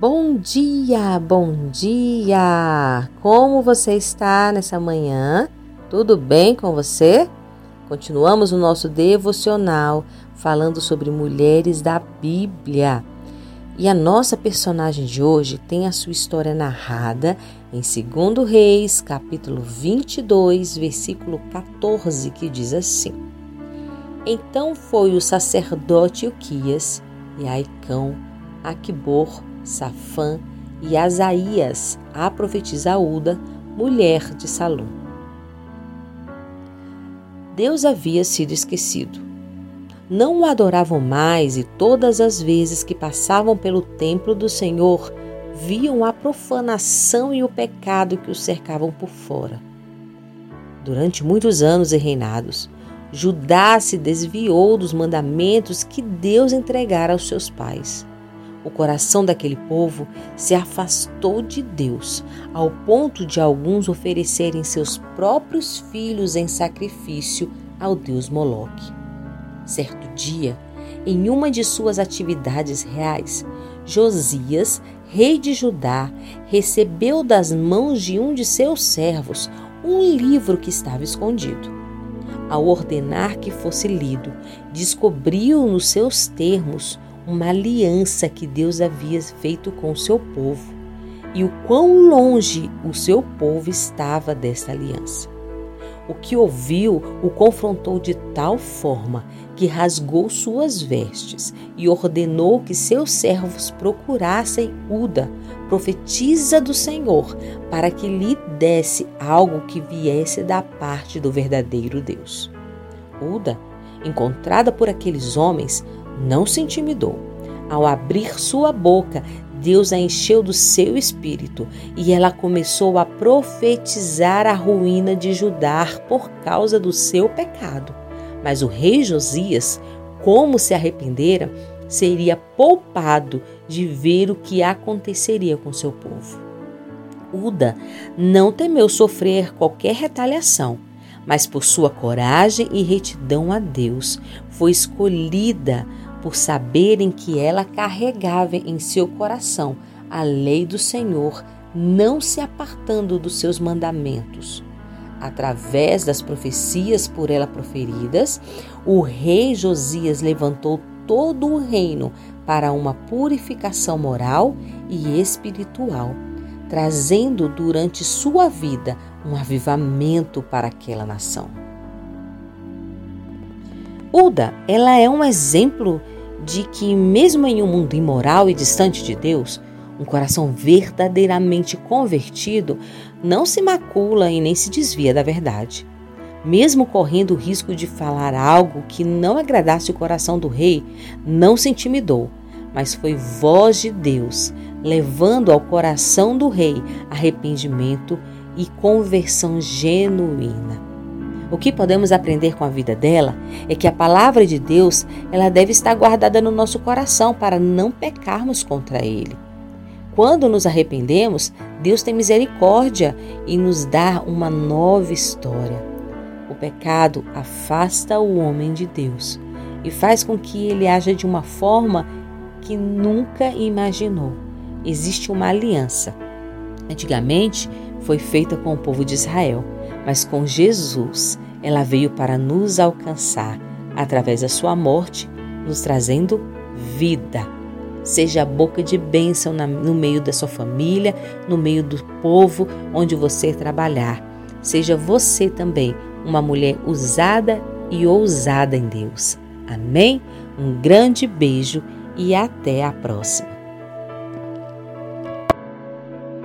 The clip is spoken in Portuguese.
Bom dia, bom dia! Como você está nessa manhã? Tudo bem com você? Continuamos o nosso devocional falando sobre mulheres da Bíblia. E a nossa personagem de hoje tem a sua história narrada em 2 Reis, capítulo 22, versículo 14, que diz assim: Então foi o sacerdote Uquias e Aicão, Aquibor, Safã e Asaías, a profetisa Uda, mulher de Salom. Deus havia sido esquecido. Não o adoravam mais e todas as vezes que passavam pelo templo do Senhor, viam a profanação e o pecado que os cercavam por fora. Durante muitos anos e reinados, Judá se desviou dos mandamentos que Deus entregara aos seus pais o coração daquele povo se afastou de Deus, ao ponto de alguns oferecerem seus próprios filhos em sacrifício ao deus Moloque. Certo dia, em uma de suas atividades reais, Josias, rei de Judá, recebeu das mãos de um de seus servos um livro que estava escondido. Ao ordenar que fosse lido, descobriu nos seus termos uma aliança que Deus havia feito com o seu povo e o quão longe o seu povo estava desta aliança. O que ouviu o confrontou de tal forma que rasgou suas vestes e ordenou que seus servos procurassem Uda, profetisa do Senhor, para que lhe desse algo que viesse da parte do verdadeiro Deus. Uda, encontrada por aqueles homens, não se intimidou. Ao abrir sua boca, Deus a encheu do seu espírito e ela começou a profetizar a ruína de Judá por causa do seu pecado. Mas o rei Josias, como se arrependera, seria poupado de ver o que aconteceria com seu povo. Uda não temeu sofrer qualquer retaliação, mas por sua coragem e retidão a Deus, foi escolhida por saberem que ela carregava em seu coração a lei do Senhor, não se apartando dos seus mandamentos. Através das profecias por ela proferidas, o rei Josias levantou todo o reino para uma purificação moral e espiritual, trazendo durante sua vida um avivamento para aquela nação. Uda, ela é um exemplo de que, mesmo em um mundo imoral e distante de Deus, um coração verdadeiramente convertido não se macula e nem se desvia da verdade. Mesmo correndo o risco de falar algo que não agradasse o coração do rei, não se intimidou, mas foi voz de Deus, levando ao coração do rei arrependimento e conversão genuína. O que podemos aprender com a vida dela é que a palavra de Deus, ela deve estar guardada no nosso coração para não pecarmos contra ele. Quando nos arrependemos, Deus tem misericórdia e nos dá uma nova história. O pecado afasta o homem de Deus e faz com que ele haja de uma forma que nunca imaginou. Existe uma aliança. Antigamente foi feita com o povo de Israel mas com Jesus ela veio para nos alcançar através da sua morte, nos trazendo vida. Seja a boca de bênção no meio da sua família, no meio do povo onde você trabalhar. Seja você também uma mulher usada e ousada em Deus. Amém? Um grande beijo e até a próxima.